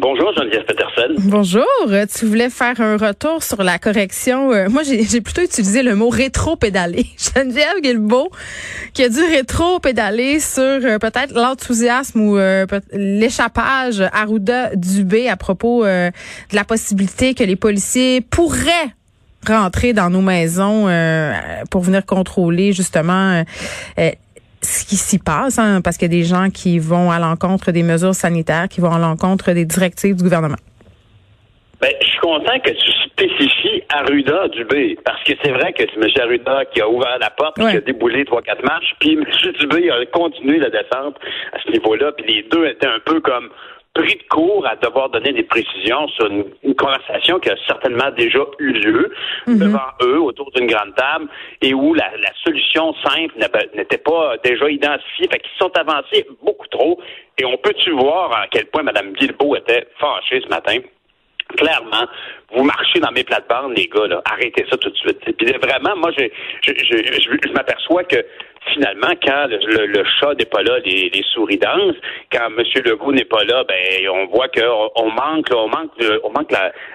Bonjour, Geneviève Peterson. Bonjour. Tu voulais faire un retour sur la correction. Euh, moi, j'ai plutôt utilisé le mot rétro-pédaler. Geneviève Guilbeault, qui a dû rétro-pédaler sur euh, peut-être l'enthousiasme ou euh, l'échappage Arruda Dubé à propos de la possibilité que les policiers pourraient rentrer dans nos maisons pour venir contrôler justement ce qui s'y passe, hein, parce qu'il y a des gens qui vont à l'encontre des mesures sanitaires, qui vont à l'encontre des directives du gouvernement. Ben, je suis content que tu spécifies Arruda Dubé, parce que c'est vrai que c'est M. Arruda qui a ouvert la porte, qui a déboulé trois, quatre marches, puis M. Dubé a continué la descente à ce niveau-là, puis les deux étaient un peu comme pris de court à devoir donner des précisions sur une, conversation qui a certainement déjà eu lieu mhm. devant eux autour d'une grande table et où la, solution simple n'était pas déjà identifiée, fait qu'ils sont avancés beaucoup trop. Et on peut-tu voir à quel point Mme Guilbeault était fâchée ce matin? Clairement, vous marchez dans mes plates-bandes, les gars, là. Arrêtez ça tout de suite. Puis vraiment, moi, je, je, je m'aperçois que finalement, quand le, chat n'est pas là, les, souris dansent. Quand M. Legault n'est pas là, ben on voit qu'on on manque, on manque, on manque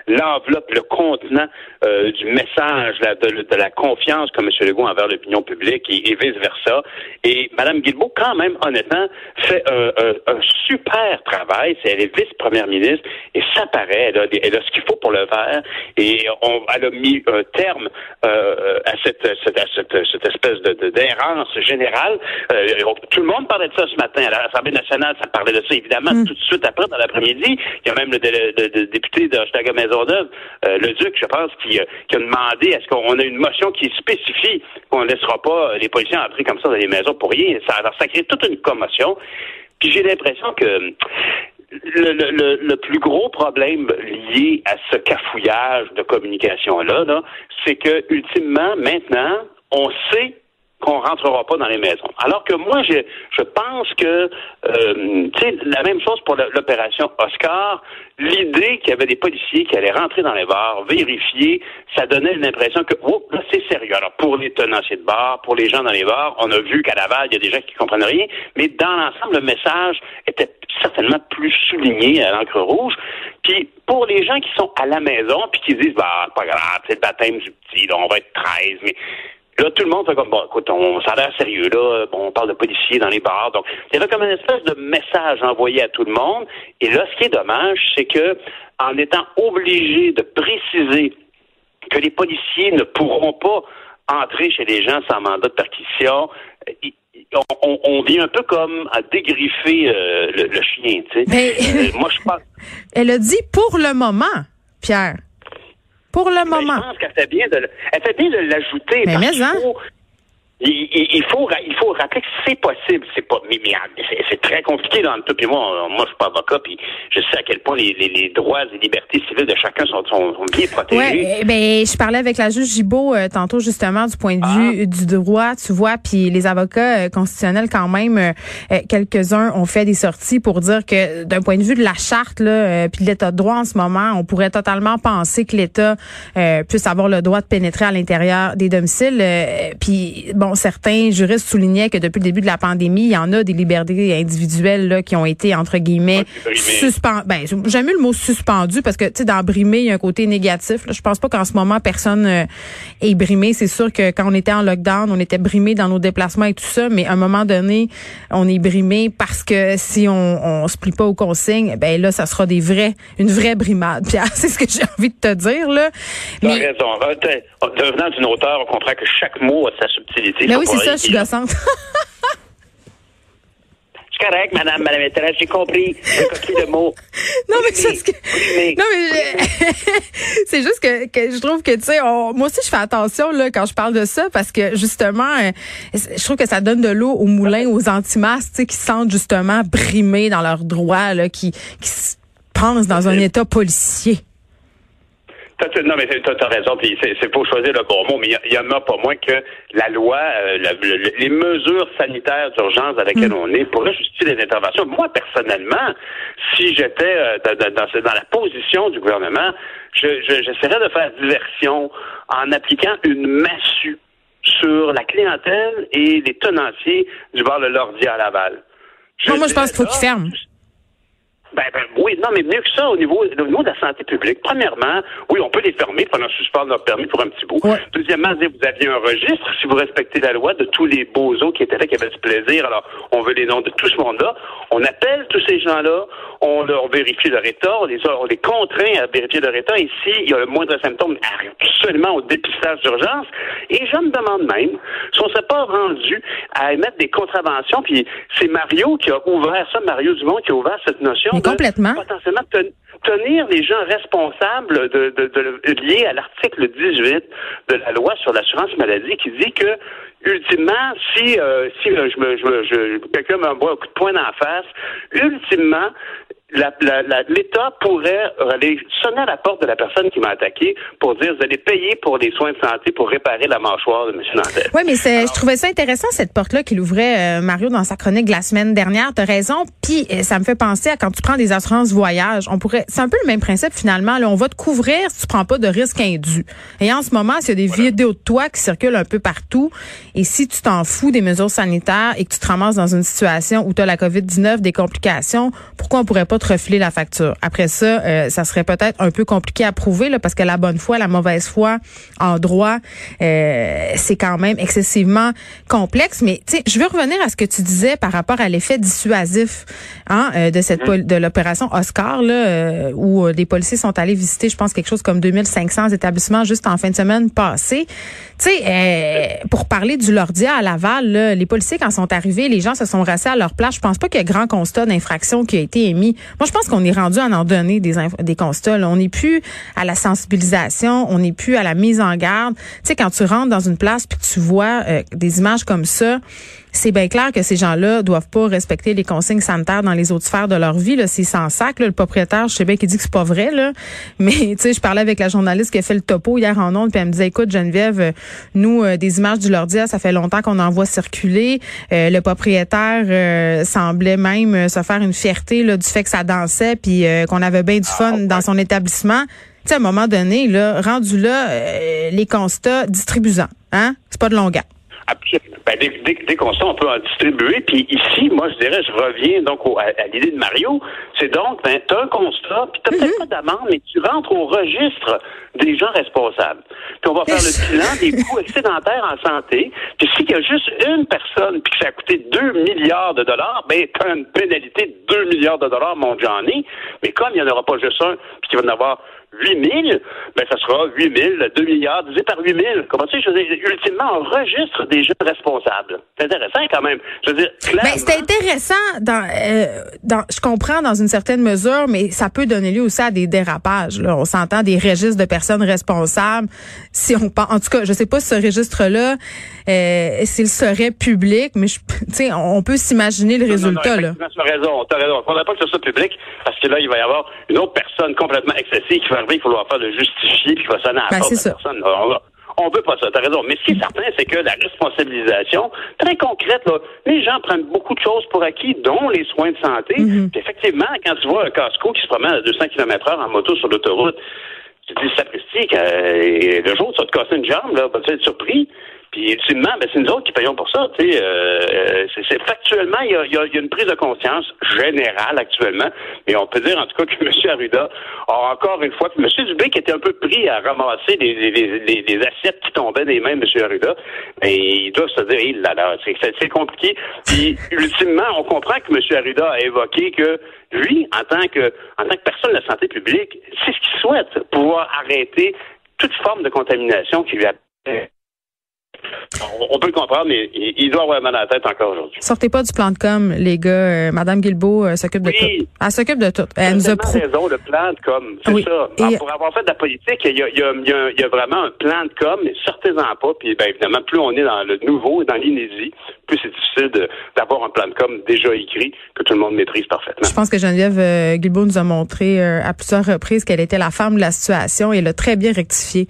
l'enveloppe, le contenant euh, du message de, la confiance que M. Legault envers l'opinion publique et, vice versa. Et Mme Guilbeault, quand même, honnêtement, fait un, super travail. C'est elle est vice-première ministre et ça paraît, elle a, ce qu'il faut pour le faire. Et on, elle a mis un terme euh, à cette, cette, cette, espèce de d'errance général. Euh, tout le monde parlait de ça ce matin. À l'Assemblée nationale, ça parlait de ça, évidemment, mm. tout de suite après, dans l'après-midi. Il y a même le, député de Hochelaga Maisonneuve, euh, le Duc, je pense, qui, euh, qui a demandé est-ce qu'on a une motion qui spécifie qu'on ne laissera pas les policiers entrer comme ça dans les maisons pour rien. Ça, alors, ça crée toute une commotion. Puis j'ai l'impression que le, le, le, plus gros problème lié à ce cafouillage de communication-là, -là, c'est que, ultimement, maintenant, on sait qu'on rentrera pas dans les maisons. Alors que moi, je, je pense que, euh, tu sais, la même chose pour l'opération Oscar, l'idée qu'il y avait des policiers qui allaient rentrer dans les bars, vérifier, ça donnait l'impression que, oh, là, c'est sérieux. Alors, pour les tenanciers de bars, pour les gens dans les bars, on a vu qu'à Laval, il y a des gens qui comprennent rien, mais dans l'ensemble, le message était certainement plus souligné à l'encre rouge. Puis, pour les gens qui sont à la maison, puis qui disent, bah, pas grave, c'est le baptême du petit, là, on va être 13, mais Là, tout le monde fait comme, bon, écoute, on, ça a l'air sérieux, là. Bon, on parle de policiers dans les bars. Donc, il y avait comme une espèce de message envoyé à tout le monde. Et là, ce qui est dommage, c'est que, en étant obligé de préciser que les policiers ne pourront pas entrer chez les gens sans mandat de perquisition, on, vient un peu comme à dégriffer euh, le, chien, tu sais. Euh, moi, je pense. Elle a dit pour le moment, Pierre. Pour le moment. je pense qu'elle fait bien de, elle fait bien de l'ajouter. Mais, mais hein? Il, faut il faut rappeler que c'est possible, c'est pas mais, c'est très compliqué dans le tout. Puis moi, moi je suis pas avocat, puis je sais à quel point les, les, droits et libertés civiles de chacun sont, sont, bien protégés. Ouais, ben je parlais avec la juge Gibault euh, tantôt justement du point de vue ah. du droit, tu vois, puis les avocats euh, constitutionnels quand même euh, quelques-uns ont fait des sorties pour dire que d'un point de vue de la charte là, puis de l'état de droit en ce moment, on pourrait totalement penser que l'État puisse avoir le droit de pénétrer à l'intérieur des domiciles. puis bon certains juristes soulignaient que depuis le début de la pandémie, il y en a des libertés individuelles là, qui ont été, entre guillemets, suspendues. Ben, j'aime le mot suspendu parce que, tu sais, dans brimer, il y a un côté négatif. Là. Je pense pas qu'en ce moment, personne euh, est brimé. C'est sûr que quand on était en lockdown, on était brimé dans nos déplacements et tout ça, mais à un moment donné, on est brimé parce que si on, on se plie pas aux consignes, ben là, ça sera des vrais, une vraie brimade. Pierre, c'est ce que j'ai envie de te dire, là. Mais... raison. Devenant d'une auteur, on comprend que chaque mot a sa subtilité. Mais oui, c'est ça, je suis gossante. Correct, madame, madame maîtresse, j'ai compris. J'ai compris le mot. Non, mais c'est que... Non, mais c'est juste que, que, je trouve que, tu sais, moi aussi, je fais attention, là, quand je parle de ça, parce que, justement, euh, je trouve que ça donne de l'eau au moulin, aux antimasques, tu sais, qui se sentent, justement, brimés dans leurs droits, là, qui, qui se pensent dans un état policier. Non, mais tu as, raison, puis c'est pour choisir le bon mot, mais il y, en a pas moins que la loi, euh, les mesures sanitaires d'urgence dans lesquelles mm. on est pourraient justifier les interventions. Moi, personnellement, si j'étais euh, dans, dans, la position du gouvernement, j'essaierais de faire diversion en appliquant une massue sur la clientèle et les tenanciers du bar de l'ordi à Laval. moi, je pense qu'il faut qu'ils ferment. Ben, ben, oui, non, mais mieux que ça, au niveau, au niveau de la santé publique. Premièrement, oui, on peut les fermer pendant suspendre leur permis pour un petit bout. Deuxièmement, vous aviez un registre, si vous respectez la loi, de tous les beaux os qui étaient là, qui avaient du plaisir. Alors, on veut les noms de tout ce monde-là. On appelle tous ces gens-là, on leur vérifie leur état, on les, on les contraint à vérifier leur état. Et s'il y a le moindre symptôme, absolument au dépistage d'urgence. Et je me demande même si on ne s'est pas rendu à émettre des contraventions. Puis c'est Mario qui a ouvert ça, Mario Dumont, qui a ouvert cette notion complètement. potentiellement tenir les gens responsables de, de, liés à l'article 18 de la loi sur l'assurance maladie qui dit que ultimement, si euh, si euh, je me, je, je quelqu'un m'envoie un coup de poing dans la face, ultimement, l'État pourrait aller sonner à la porte de la personne qui m'a attaqué pour dire vous allez payer pour des soins de santé pour réparer la mâchoire de M. Nantel. Oui, mais je trouvais ça intéressant cette porte-là qu'il ouvrait euh, Mario dans sa chronique de la semaine dernière. Tu as raison. Puis euh, ça me fait penser à quand tu prends des assurances voyage. On pourrait, c'est un peu le même principe finalement. Là, on va te couvrir si tu prends pas de risque indu. Et en ce moment, s'il y a des vidéos de toi qui circulent un peu partout, et si tu t'en fous des mesures sanitaires et que tu te ramasses dans une situation où tu as la COVID-19, des complications, pourquoi on pourrait pas refiler la facture. Après ça, euh, ça serait peut-être un peu compliqué à prouver là, parce que la bonne foi, la mauvaise foi en droit, euh, c'est quand même excessivement complexe. Mais tu sais, je veux revenir à ce que tu disais par rapport à l'effet dissuasif hein, euh, de cette mm-hmm. de l'opération Oscar là, où les policiers sont allés visiter, je pense quelque chose comme 2500 établissements juste en fin de semaine passée. Tu sais, pour parler du Lordia à Laval, là, les policiers quand sont arrivés, les gens se sont rassés à leur place. Je pense pas qu'il y ait grand constat d'infraction qui a été émis. Moi, je pense qu'on est rendu à en donner des, des constats. On n'est plus à la sensibilisation, on n'est plus à la mise en garde. Tu sais, quand tu rentres dans une place puis tu vois euh, des images comme ça, c'est bien clair que ces gens-là doivent pas respecter les consignes sanitaires dans les autres sphères de leur vie. C'est sans sac. Le propriétaire, je sais bien qu'il dit que c'est pas vrai, là. mais tu sais, je parlais avec la journaliste qui a fait le topo hier en ondes, puis elle me disait, écoute, Geneviève, euh, nous, euh, des images du Lordia, ça fait longtemps qu'on en voit circuler. Euh, le propriétaire semblait même se faire une fierté là, du fait que ça dansait, puis qu'on avait bien du ah, fun dans son établissement. Tu sais, à un moment donné, là, rendu là, les constats distribuants, hein, c'est pas de longueur. Ben, qu'on sait, on peut en distribuer. Puis ici, moi, je dirais, je reviens donc à, l'idée de Mario. C'est donc, ben, tu as un constat, puis tu peut-être mhm. pas d'amende, mais tu rentres au registre des gens responsables. Puis on va faire le bilan des coûts excédentaires en santé. Puis s'il y a juste une personne, puis que ça a coûté 2 milliards de dollars, ben, tu as une pénalité de 2 milliards de dollars, mon Johnny. Mais comme il n'y en aura pas juste un, puis qu'il va en avoir 8 000, ben, ça sera 8 000, 2 milliards divisé par 8 000. Comment tu sais, je veux dire, ultimement, on registre des jeunes responsables. C'est intéressant quand même. Je veux dire, clairement. Ben, c'est intéressant dans, euh, dans, je comprends dans une certaine mesure, mais ça peut donner lieu aussi à des dérapages, là. On s'entend des registres de personnes responsables. Si on en tout cas, je sais pas si ce registre-là, euh, s'il serait public, mais tu sais, on peut s'imaginer le résultat, non, non, là. Tu as raison, tu as raison. Il faudrait pas que ce soit public parce que là, il va y avoir une autre personne complètement excessive qui va arriver, il va faire le justifier puis il va sonner à la ben, porte de la personne. On, veut pas ça, t'as raison. Mais ce qui est certain, c'est que la responsabilisation, très concrète, là, les gens prennent beaucoup de choses pour acquis, dont les soins de santé. Mm-hmm. effectivement, quand tu vois un casco qui se promène à 200 km heure en moto sur l'autoroute, tu te dis, sapristi, euh, le jour où tu vas te casser une jambe, là, ben, tu vas être surpris. Puis ultimement, ben, c'est nous autres qui payons pour ça. Sais, euh, c'est, factuellement, il y a, y a, une prise de conscience générale actuellement, mais on peut dire en tout cas que M. Arruda a encore une fois, M. Dubé qui était un peu pris à ramasser les, assiettes qui tombaient des mains de M. Arruda, mais il doit se dire, il là, c'est compliqué. Puis ultimement, on comprend que M. Arruda a évoqué que lui, en tant que en tant que personne de la santé publique, c'est ce qu'il souhaite, pouvoir arrêter toute forme de contamination qui lui a on peut le comprendre, mais il doit avoir mal à la tête encore aujourd'hui. Sortez pas du plan de com, les gars. Euh, Madame Guilbeault euh, s'occupe de tout. Elle s'occupe de tout. Elle nous a raison, le plan de com, c'est ça. pour avoir fait de la politique, il y, a, il, y a, vraiment un plan de com, mais sortez-en pas. Puis, bien évidemment, plus on est dans le nouveau, dans l'inédit, plus c'est difficile d'avoir un plan de com déjà écrit que tout le monde maîtrise parfaitement. Je pense que Geneviève euh, Guilbeault nous a montré euh, à plusieurs reprises qu'elle était la femme de la situation et elle a très bien rectifié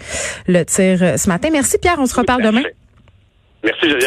le tir ce matin. Merci Pierre, on se reparle demain. Merci Geneviève.